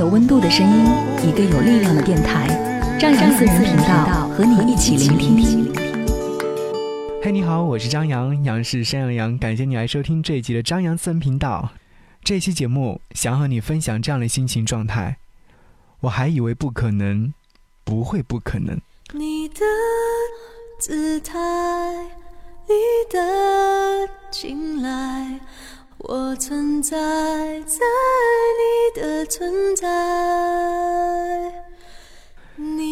有温度的声音，一个有力量的电台，张扬私人频道和你一起聆听。嘿，你好，我是张扬，杨是山羊羊，感谢你来收听这一集的张扬私人频道。这期节目想和你分享这样的心情状态，我还以为不可能，不会不可能。你的姿态，你的青睐，我存在在你的存在。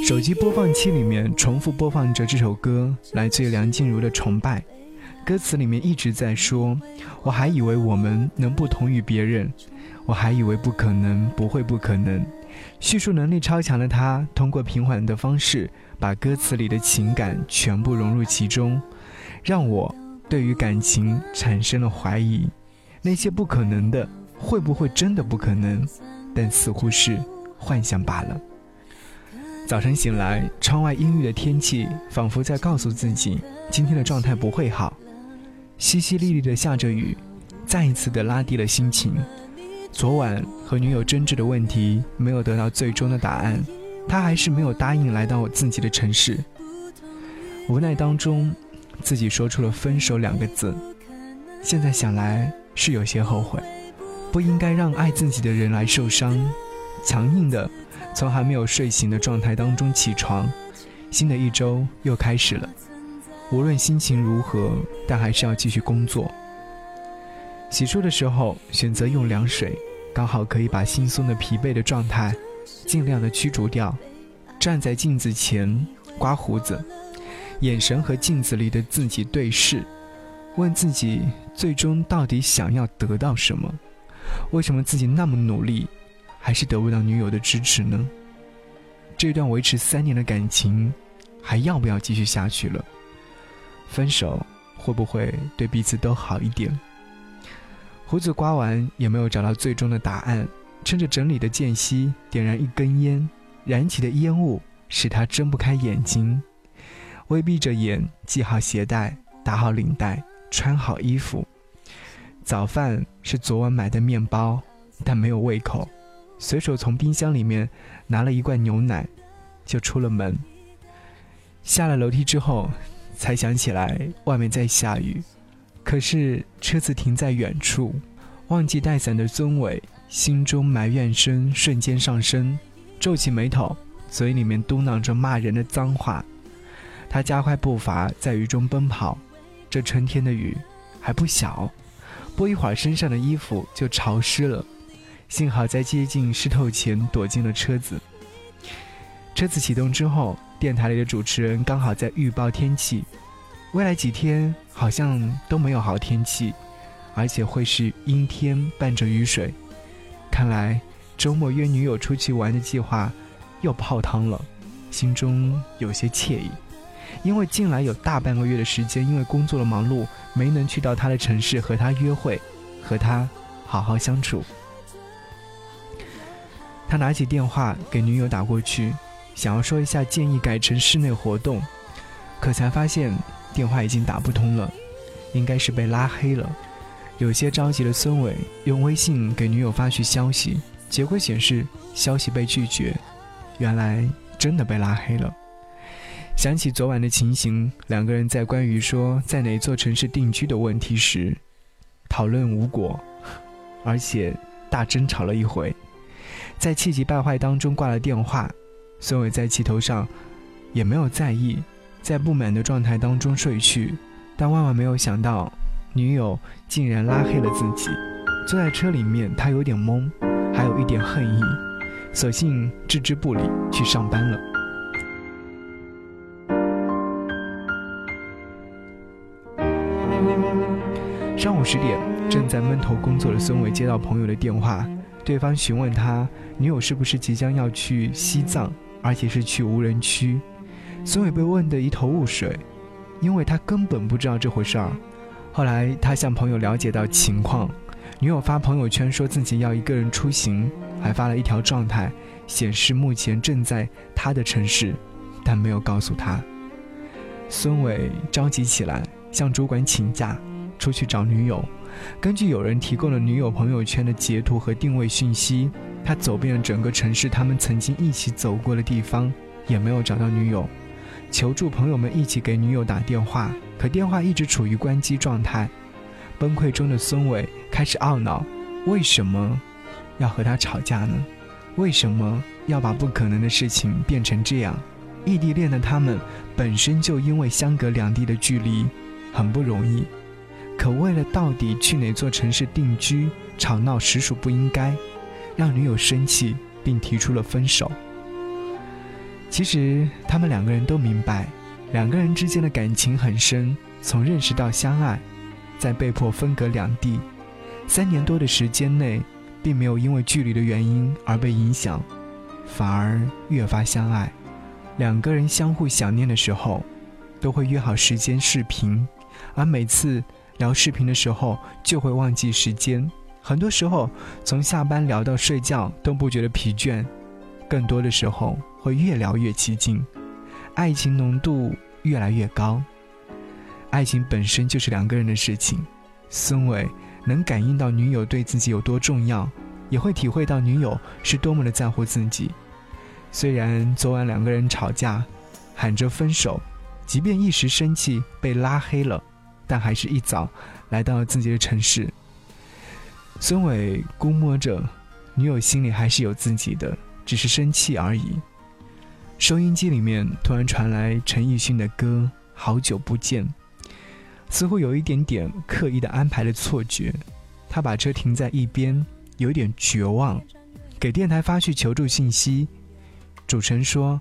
手机播放器里面重复播放着这首歌，来自于梁静茹的《崇拜》。歌词里面一直在说：“我还以为我们能不同于别人，我还以为不可能，不会不可能。”叙述能力超强的他，通过平缓的方式，把歌词里的情感全部融入其中，让我对于感情产生了怀疑。那些不可能的，会不会真的不可能？但似乎是幻想罢了。早晨醒来，窗外阴郁的天气仿佛在告诉自己，今天的状态不会好。淅淅沥沥的下着雨，再一次的拉低了心情。昨晚和女友争执的问题没有得到最终的答案，他还是没有答应来到我自己的城市。无奈当中，自己说出了“分手”两个字。现在想来是有些后悔，不应该让爱自己的人来受伤。强硬的从还没有睡醒的状态当中起床，新的一周又开始了。无论心情如何，但还是要继续工作。洗漱的时候选择用凉水，刚好可以把惺忪的疲惫的状态尽量的驱逐掉。站在镜子前刮胡子，眼神和镜子里的自己对视，问自己最终到底想要得到什么？为什么自己那么努力，还是得不到女友的支持呢？这段维持三年的感情，还要不要继续下去了？分手会不会对彼此都好一点？胡子刮完也没有找到最终的答案，趁着整理的间隙，点燃一根烟，燃起的烟雾使他睁不开眼睛。微闭着眼，系好鞋带，打好领带，穿好衣服。早饭是昨晚买的面包，但没有胃口，随手从冰箱里面拿了一罐牛奶，就出了门。下了楼梯之后。才想起来外面在下雨，可是车子停在远处，忘记带伞的孙伟心中埋怨声瞬间上升，皱起眉头，嘴里面嘟囔着骂人的脏话。他加快步伐在雨中奔跑，这春天的雨还不小，不一会儿身上的衣服就潮湿了，幸好在接近湿透前躲进了车子。车子启动之后。电台里的主持人刚好在预报天气，未来几天好像都没有好天气，而且会是阴天伴着雨水。看来周末约女友出去玩的计划又泡汤了，心中有些惬意，因为近来有大半个月的时间因为工作的忙碌，没能去到他的城市和他约会，和他好好相处。他拿起电话给女友打过去。想要说一下建议改成室内活动，可才发现电话已经打不通了，应该是被拉黑了。有些着急的孙伟用微信给女友发去消息，结果显示消息被拒绝，原来真的被拉黑了。想起昨晚的情形，两个人在关于说在哪座城市定居的问题时，讨论无果，而且大争吵了一回，在气急败坏当中挂了电话。孙伟在气头上，也没有在意，在不满的状态当中睡去。但万万没有想到，女友竟然拉黑了自己。坐在车里面，他有点懵，还有一点恨意，索性置之不理，去上班了。上午十点，正在闷头工作的孙伟接到朋友的电话，对方询问他女友是不是即将要去西藏，而且是去无人区。孙伟被问得一头雾水，因为他根本不知道这回事儿。后来他向朋友了解到情况，女友发朋友圈说自己要一个人出行，还发了一条状态，显示目前正在他的城市，但没有告诉他。孙伟着急起来，向主管请假，出去找女友。根据有人提供的女友朋友圈的截图和定位讯息，他走遍了整个城市，他们曾经一起走过的地方，也没有找到女友。求助朋友们一起给女友打电话，可电话一直处于关机状态。崩溃中的孙伟开始懊恼：为什么要和他吵架呢？为什么要把不可能的事情变成这样？异地恋的他们本身就因为相隔两地的距离很不容易。可为了到底去哪座城市定居，吵闹实属不应该，让女友生气，并提出了分手。其实他们两个人都明白，两个人之间的感情很深，从认识到相爱，在被迫分隔两地，三年多的时间内，并没有因为距离的原因而被影响，反而越发相爱。两个人相互想念的时候，都会约好时间视频，而每次。聊视频的时候就会忘记时间，很多时候从下班聊到睡觉都不觉得疲倦，更多的时候会越聊越起劲，爱情浓度越来越高。爱情本身就是两个人的事情，孙伟能感应到女友对自己有多重要，也会体会到女友是多么的在乎自己。虽然昨晚两个人吵架，喊着分手，即便一时生气被拉黑了。但还是一早来到了自己的城市。孙伟估摸着，女友心里还是有自己的，只是生气而已。收音机里面突然传来陈奕迅的歌《好久不见》，似乎有一点点刻意的安排的错觉。他把车停在一边，有点绝望，给电台发去求助信息。主持人说：“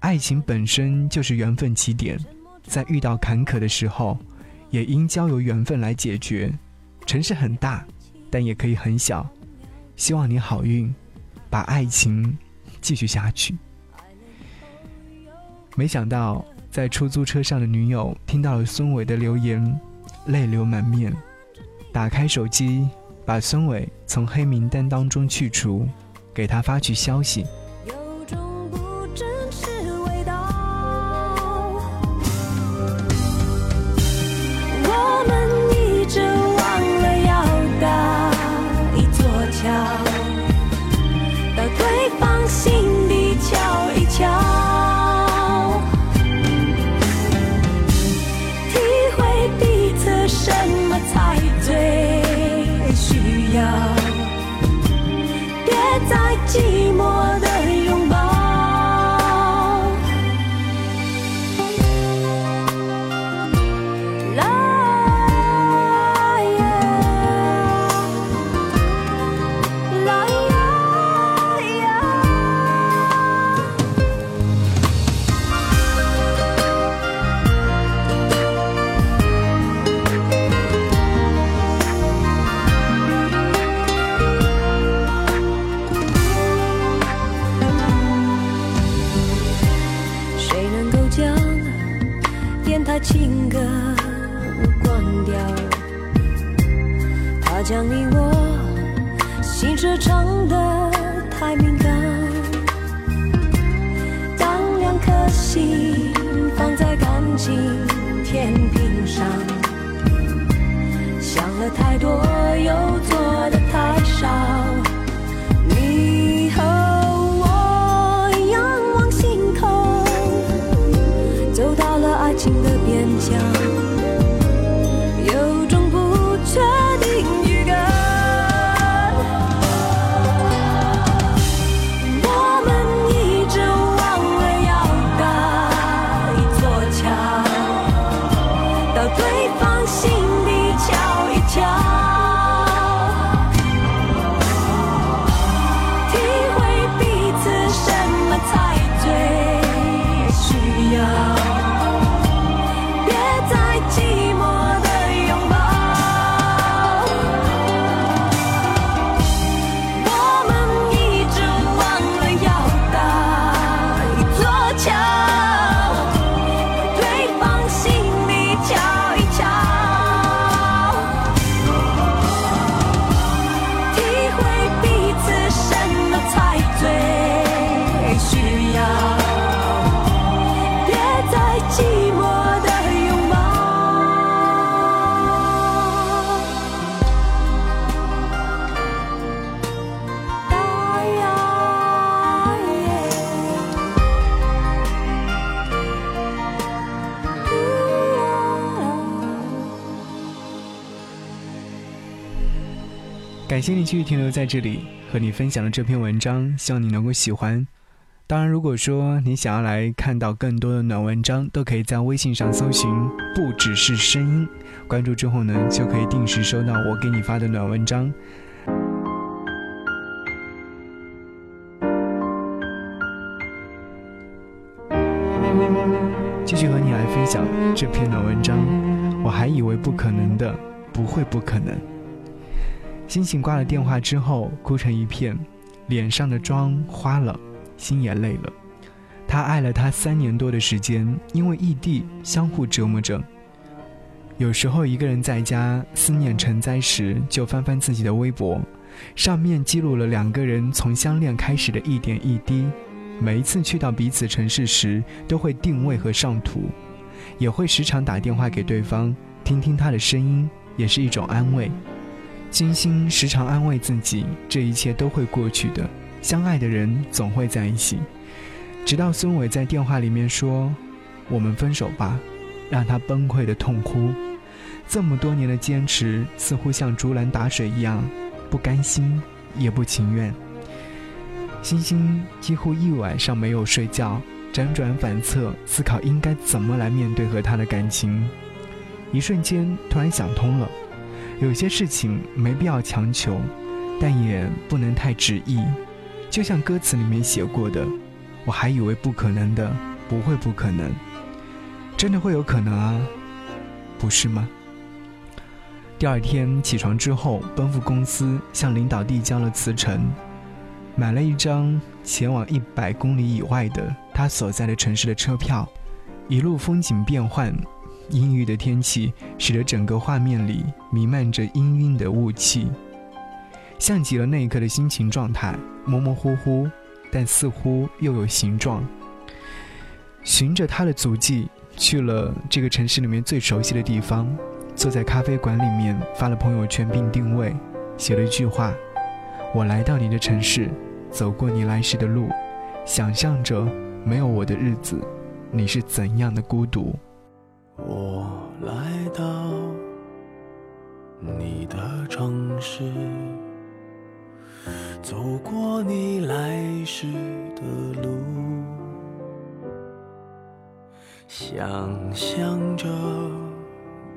爱情本身就是缘分起点，在遇到坎坷的时候。”也应交由缘分来解决。城市很大，但也可以很小。希望你好运，把爱情继续下去。没想到，在出租车上的女友听到了孙伟的留言，泪流满面。打开手机，把孙伟从黑名单当中去除，给他发去消息。感谢你继续停留在这里，和你分享的这篇文章，希望你能够喜欢。当然，如果说你想要来看到更多的暖文章，都可以在微信上搜寻“不只是声音”，关注之后呢，就可以定时收到我给你发的暖文章。继续和你来分享这篇暖文章。我还以为不可能的，不会不可能。星星挂了电话之后，哭成一片，脸上的妆花了，心也累了。他爱了他三年多的时间，因为异地相互折磨着。有时候一个人在家，思念成灾时，就翻翻自己的微博，上面记录了两个人从相恋开始的一点一滴。每一次去到彼此城市时，都会定位和上图，也会时常打电话给对方，听听他的声音，也是一种安慰。金星时常安慰自己，这一切都会过去的，相爱的人总会在一起。直到孙伟在电话里面说：“我们分手吧”，让他崩溃的痛哭。这么多年的坚持，似乎像竹篮打水一样，不甘心，也不情愿。星星几乎一晚上没有睡觉，辗转反侧，思考应该怎么来面对和他的感情。一瞬间，突然想通了。有些事情没必要强求，但也不能太执意。就像歌词里面写过的：“我还以为不可能的，不会不可能，真的会有可能啊，不是吗？”第二天起床之后，奔赴公司，向领导递交了辞呈，买了一张前往一百公里以外的他所在的城市的车票，一路风景变幻。阴郁的天气使得整个画面里弥漫着氤氲的雾气，像极了那一刻的心情状态，模模糊糊，但似乎又有形状。循着他的足迹去了这个城市里面最熟悉的地方，坐在咖啡馆里面发了朋友圈并定位，写了一句话：“我来到你的城市，走过你来时的路，想象着没有我的日子，你是怎样的孤独。”我来到你的城市，走过你来时的路，想象着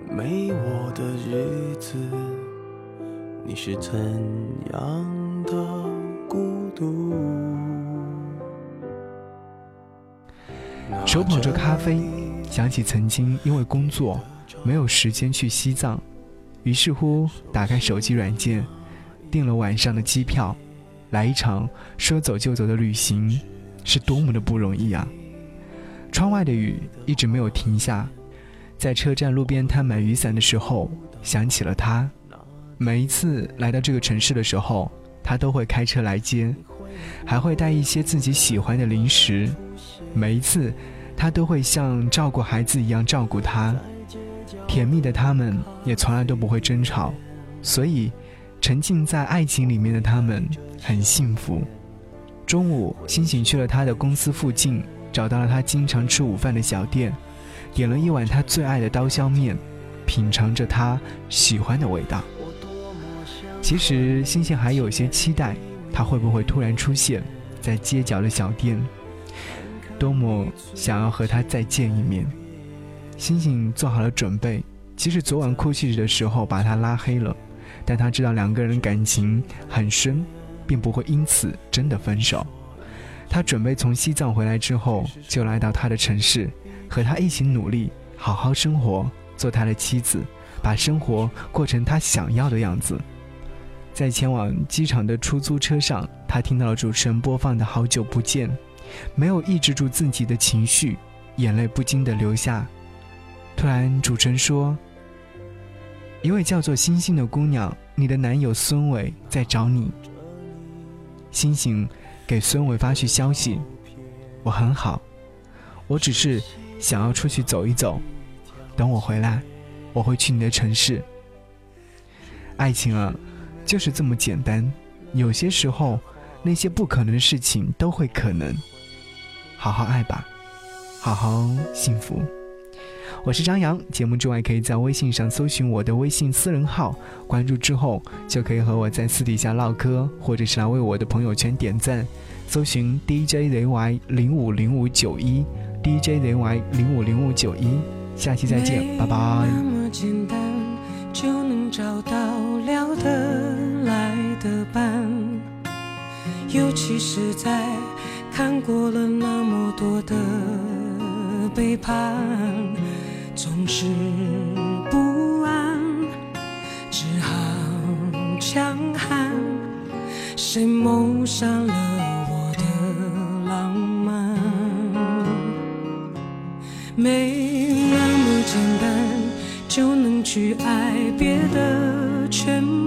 没我的日子，你是怎样的孤独？手捧着咖啡。想起曾经因为工作没有时间去西藏，于是乎打开手机软件，订了晚上的机票，来一场说走就走的旅行，是多么的不容易啊！窗外的雨一直没有停下，在车站路边摊买雨伞的时候想起了他，每一次来到这个城市的时候，他都会开车来接，还会带一些自己喜欢的零食，每一次。他都会像照顾孩子一样照顾他，甜蜜的他们也从来都不会争吵，所以沉浸在爱情里面的他们很幸福。中午，星星去了他的公司附近，找到了他经常吃午饭的小店，点了一碗他最爱的刀削面，品尝着他喜欢的味道。其实，星星还有些期待，他会不会突然出现在街角的小店。多么想要和他再见一面，星星做好了准备。即使昨晚哭泣的时候把他拉黑了，但他知道两个人感情很深，并不会因此真的分手。他准备从西藏回来之后，就来到他的城市，和他一起努力，好好生活，做他的妻子，把生活过成他想要的样子。在前往机场的出租车上，他听到了主持人播放的《好久不见》。没有抑制住自己的情绪，眼泪不禁的流下。突然，主持人说：“一位叫做星星的姑娘，你的男友孙伟在找你。”星星给孙伟发去消息：“我很好，我只是想要出去走一走。等我回来，我会去你的城市。”爱情啊，就是这么简单。有些时候，那些不可能的事情都会可能。好好爱吧，好好幸福。我是张扬。节目之外，可以在微信上搜寻我的微信私人号，关注之后就可以和我在私底下唠嗑，或者是来为我的朋友圈点赞。搜寻 DJZY 零五零五九一，DJZY 零五零五九一。下期再见，拜拜。就能找到聊得来的伴，尤其是在看过了那么多的背叛，总是不安，只好强悍。谁谋杀了我的浪漫？没那么简单就能去爱，别的全不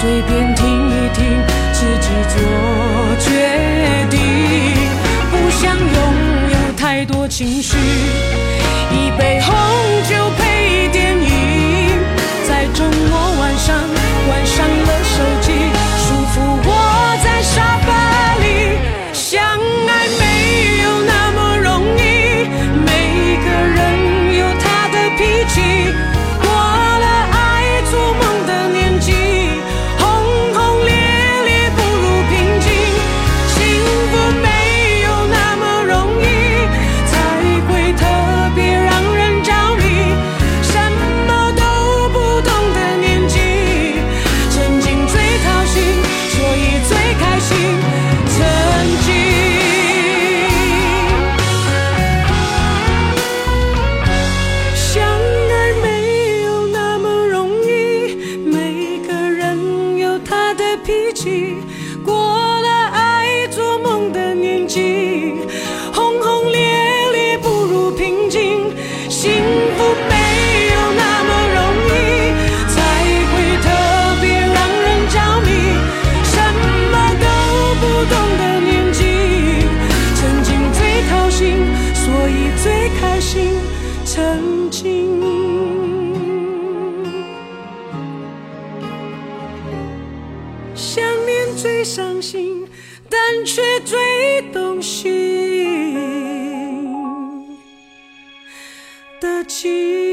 随便听一听，自己做决定。不想拥有太多情绪，伤心，但却最动心的情。